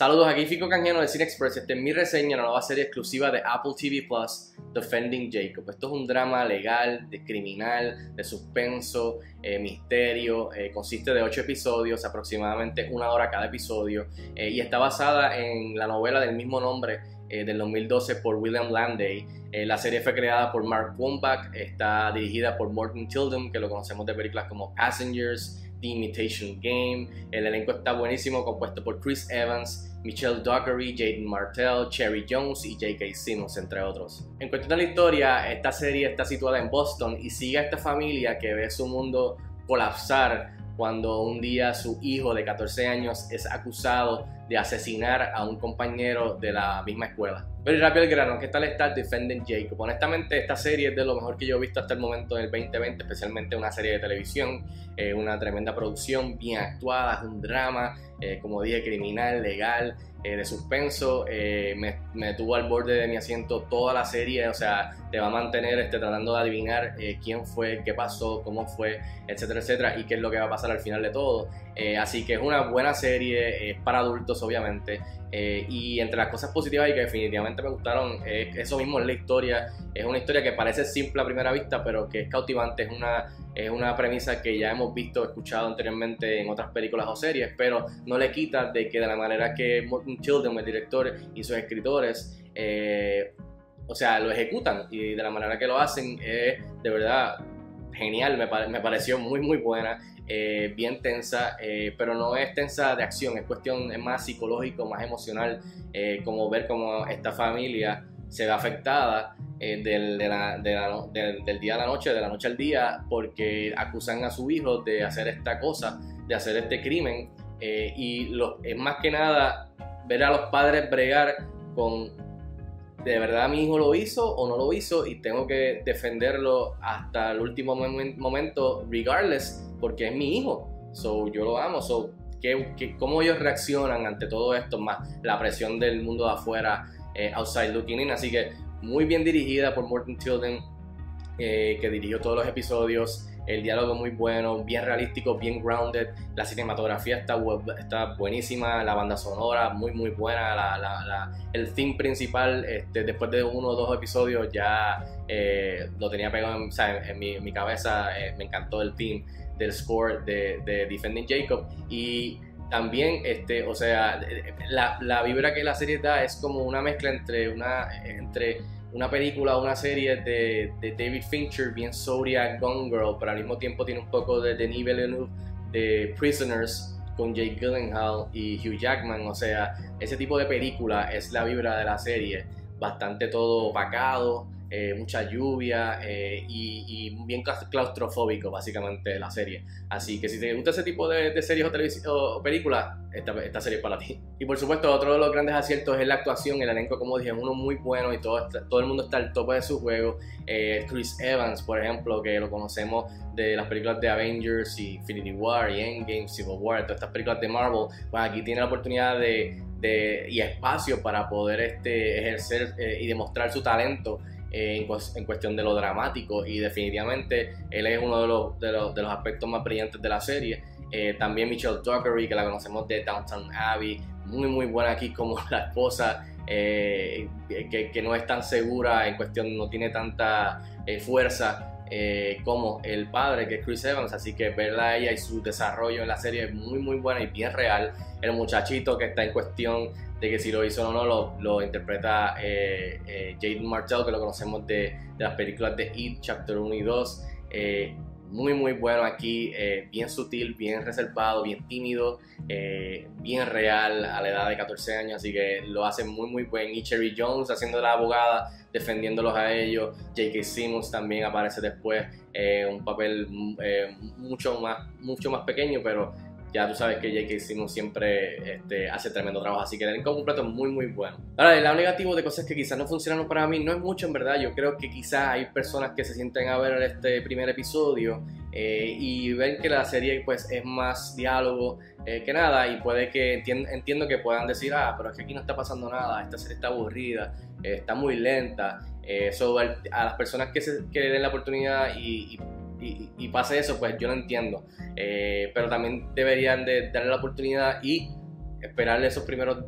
Saludos, aquí Fico Canjiano de Cine Express. Esta es mi reseña de la nueva serie exclusiva de Apple TV Plus, Defending Jacob. Esto es un drama legal, de criminal, de suspenso, eh, misterio. Eh, consiste de 8 episodios, aproximadamente una hora cada episodio, eh, y está basada en la novela del mismo nombre del 2012 por William Landay. la serie fue creada por Mark Wambach, está dirigida por Morton Tilden, que lo conocemos de películas como Passengers, The Imitation Game. El elenco está buenísimo, compuesto por Chris Evans, Michelle Dockery, Jaden Martell, Cherry Jones y J.K. Simmons, entre otros. En cuestión de la historia, esta serie está situada en Boston y sigue a esta familia que ve su mundo colapsar cuando un día su hijo de 14 años es acusado de asesinar a un compañero de la misma escuela. Pero rápido el grano, ¿qué tal está Defending Jacob? Honestamente, esta serie es de lo mejor que yo he visto hasta el momento en el 2020, especialmente una serie de televisión, eh, una tremenda producción, bien actuada, es un drama, eh, como dije, criminal, legal, eh, de suspenso. Me, me, tuvo al borde de mi asiento toda la serie, o sea, te va a mantener este, tratando de adivinar quién fue, qué pasó, cómo fue, etcétera, etcétera, y qué es lo que va a pasar al final de todo. así que es una buena serie, es para adultos, obviamente. y entre las cosas positivas y que definitivamente me gustaron, eso mismo es la historia. Es una historia que parece simple a primera vista, pero que es cautivante. Es una, es una premisa que ya hemos visto, escuchado anteriormente en otras películas o series, pero no le quita de que de la manera que Morton Children, el director, y sus escritores, eh, o sea, lo ejecutan y de la manera que lo hacen es de verdad genial, me, pareció muy muy buena, eh, bien tensa, eh, pero no es tensa de acción, es cuestión es más psicológico, más emocional, como ver cómo esta familia se ve afectada eh, del, del, día a la noche, de la noche al día, porque acusan a su hijo de hacer esta cosa, de hacer este crimen. Eh, y lo, es más que nada ver a los padres bregar con, ¿de verdad mi hijo lo hizo o no lo hizo? Y tengo que defenderlo hasta el último momento, regardless, porque es mi hijo. So, yo lo amo. So, ¿qué, cómo ellos reaccionan ante todo esto? Más la presión del mundo de afuera, eh, outside looking in. Así que muy bien dirigida por Morton Tilden, eh, que dirigió todos los episodios. El diálogo muy bueno, bien realístico, bien grounded. La cinematografía está, está buenísima, la banda sonora muy, muy buena. El theme principal, este, después de uno o dos episodios, ya eh, lo tenía pegado en, mi, cabeza. Eh, me encantó el theme del score de, de Defending Jacob. Y también, este, o sea, la, la, vibra que la serie da es como una mezcla entre una, entre una película una serie de, de, David Fincher, bien Zodiac, Gone Girl, pero al mismo tiempo tiene un poco de Denis Villeneuve de Prisoners con Jake Gyllenhaal y Hugh Jackman, o sea, ese tipo de película es la vibra de la serie, bastante todo opacado, eh, mucha lluvia eh, y, bien claustrofóbico básicamente la serie. Así que si te gusta ese tipo de, series o, películas, esta, serie es para ti. Y por supuesto, otro de los grandes aciertos es la actuación, el elenco como dije, uno muy bueno y todo, todo el mundo está al tope de su juego. Eh, Chris Evans, por ejemplo, que lo conocemos de las películas de Avengers y Infinity War y Endgame, Civil War, todas estas películas de Marvel, pues aquí tiene la oportunidad de, de y espacio para poder este, ejercer y demostrar su talento en, cuestión de lo dramático y definitivamente él es uno de los, de los, de los aspectos más brillantes de la serie. Eh, también Michelle Dockery, que la conocemos de Downtown Abbey, muy muy buena aquí como la esposa, eh, que, no es tan segura en cuestión, no tiene tanta eh, fuerza como el padre, que es Chris Evans, así que verla a ella y su desarrollo en la serie es muy muy buena y bien real. El muchachito que está en cuestión de que si lo hizo o no lo, lo interpreta eh, eh, Jaden Martell, que lo conocemos de, de, las películas de It, Chapter 1 y 2. Eh, muy muy bueno aquí, eh, bien sutil, bien reservado, bien tímido, bien real a la edad de 14 años, así que lo hace muy muy buen. Y Cherry Jones haciendo la abogada, defendiéndolos a ellos. J.K. Simmons también aparece después, un papel mucho, más, mucho más pequeño, pero ya tú sabes que J.K. Simmons siempre este, hace tremendo trabajo, así que el elenco completo es muy, muy bueno. Ahora, el lado negativo de cosas que quizás no funcionaron para mí no es mucho, en verdad. Yo creo que quizás hay personas que se sienten a ver este primer episodio eh, y ven que la serie pues es más diálogo eh, que nada y puede que entiendo que puedan decir, ah, pero es que aquí no está pasando nada, esta serie está aburrida, eh, está muy lenta. Eso a las personas que, se, que den la oportunidad y, y, y pase eso, pues yo no entiendo. Eh, pero también deberían de darle la oportunidad y esperarle esos primeros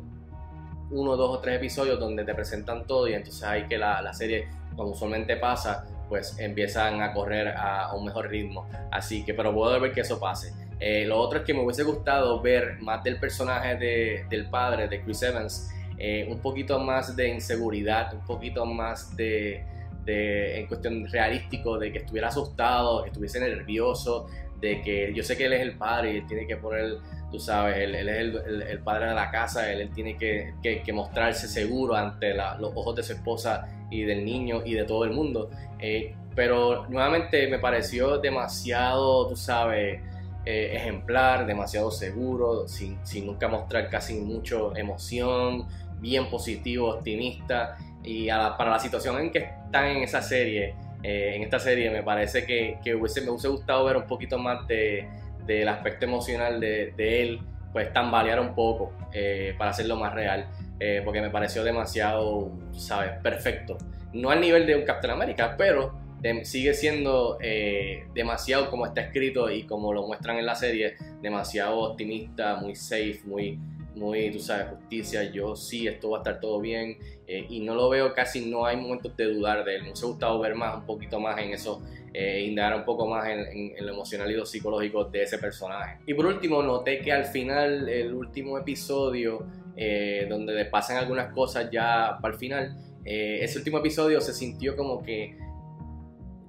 uno, dos o tres episodios donde te presentan todo y entonces hay que la, la serie, como usualmente pasa, pues empiezan a correr a, un mejor ritmo. Así que, pero puedo ver que eso pase. Eh, lo otro es que me hubiese gustado ver más del personaje de, del padre, de Chris Evans, eh, un poquito más de inseguridad, un poquito más de, de, en cuestión realístico, de que estuviera asustado, que estuviese nervioso, de que yo sé que él es el padre y él tiene que poner, tú sabes, él, es el, padre de la casa, él, tiene que, que, mostrarse seguro ante los ojos de su esposa y del niño y de todo el mundo. Eh, pero nuevamente me pareció demasiado, tú sabes, eh, ejemplar, demasiado seguro, sin, sin nunca mostrar casi mucho emoción, bien positivo, optimista. Y para la situación en que están en esa serie, eh, en esta serie, me parece que, hubiese, me hubiese gustado ver un poquito más de, del aspecto emocional de, él, pues tambalear un poco eh, para hacerlo más real, eh, porque me pareció demasiado, ¿sabes?, perfecto. No al nivel de un Captain America, pero sigue siendo demasiado como está escrito y como lo muestran en la serie, demasiado optimista, muy safe, muy muy, tú sabes, justicia, yo sí, esto va a estar todo bien, eh, y no lo veo casi, no hay momentos de dudar de él, me ha gustado ver más, un poquito más en eso, eh, indagar un poco más en, lo emocional y lo psicológico de ese personaje. Y por último, noté que al final, el último episodio, eh, donde pasan algunas cosas ya para el final, ese último episodio se sintió como que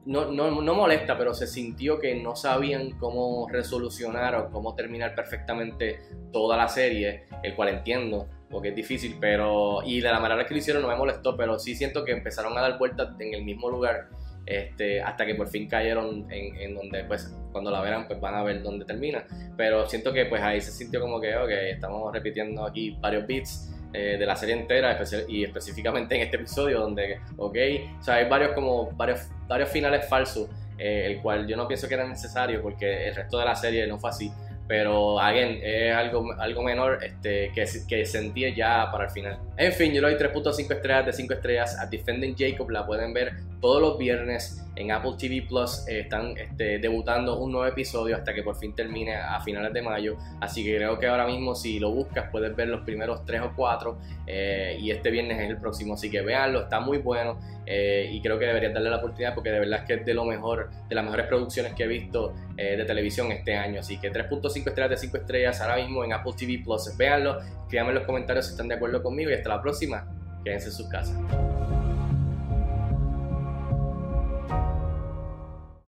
no, no, no, molesta, pero se sintió que no sabían cómo resolucionar o cómo terminar perfectamente toda la serie, el cual entiendo, porque es difícil, pero y de la manera que lo hicieron no me molestó, pero sí siento que empezaron a dar vueltas en el mismo lugar este, hasta que por fin cayeron en, en, donde pues cuando la verán pues van a ver dónde termina, pero siento que pues ahí se sintió como que ok, estamos repitiendo aquí varios beats eh, de la serie entera y específicamente en este episodio donde, ok, o sea, hay varios como varios, varios finales falsos, eh, el cual yo no pienso que era necesario porque el resto de la serie no fue así. Pero, again, es algo, algo menor este, que, que sentí ya para el final. En fin, yo le doy 3.5 estrellas de 5 estrellas a Defending Jacob. La pueden ver todos los viernes en Apple TV Plus. Eh, están este, debutando un nuevo episodio hasta que por fin termine a finales de mayo. Así que creo que ahora mismo, si lo buscas, puedes ver los primeros 3 o 4. Eh, y este viernes es el próximo. Así que véanlo, está muy bueno. Eh, y creo que deberías darle la oportunidad porque de verdad es que es de lo mejor, de las mejores producciones que he visto de televisión este año. Así que 3.5 estrellas de 5 estrellas ahora mismo en Apple TV Plus. Véanlo, escríbanme en los comentarios si están de acuerdo conmigo hasta la próxima. Quédense en sus casas.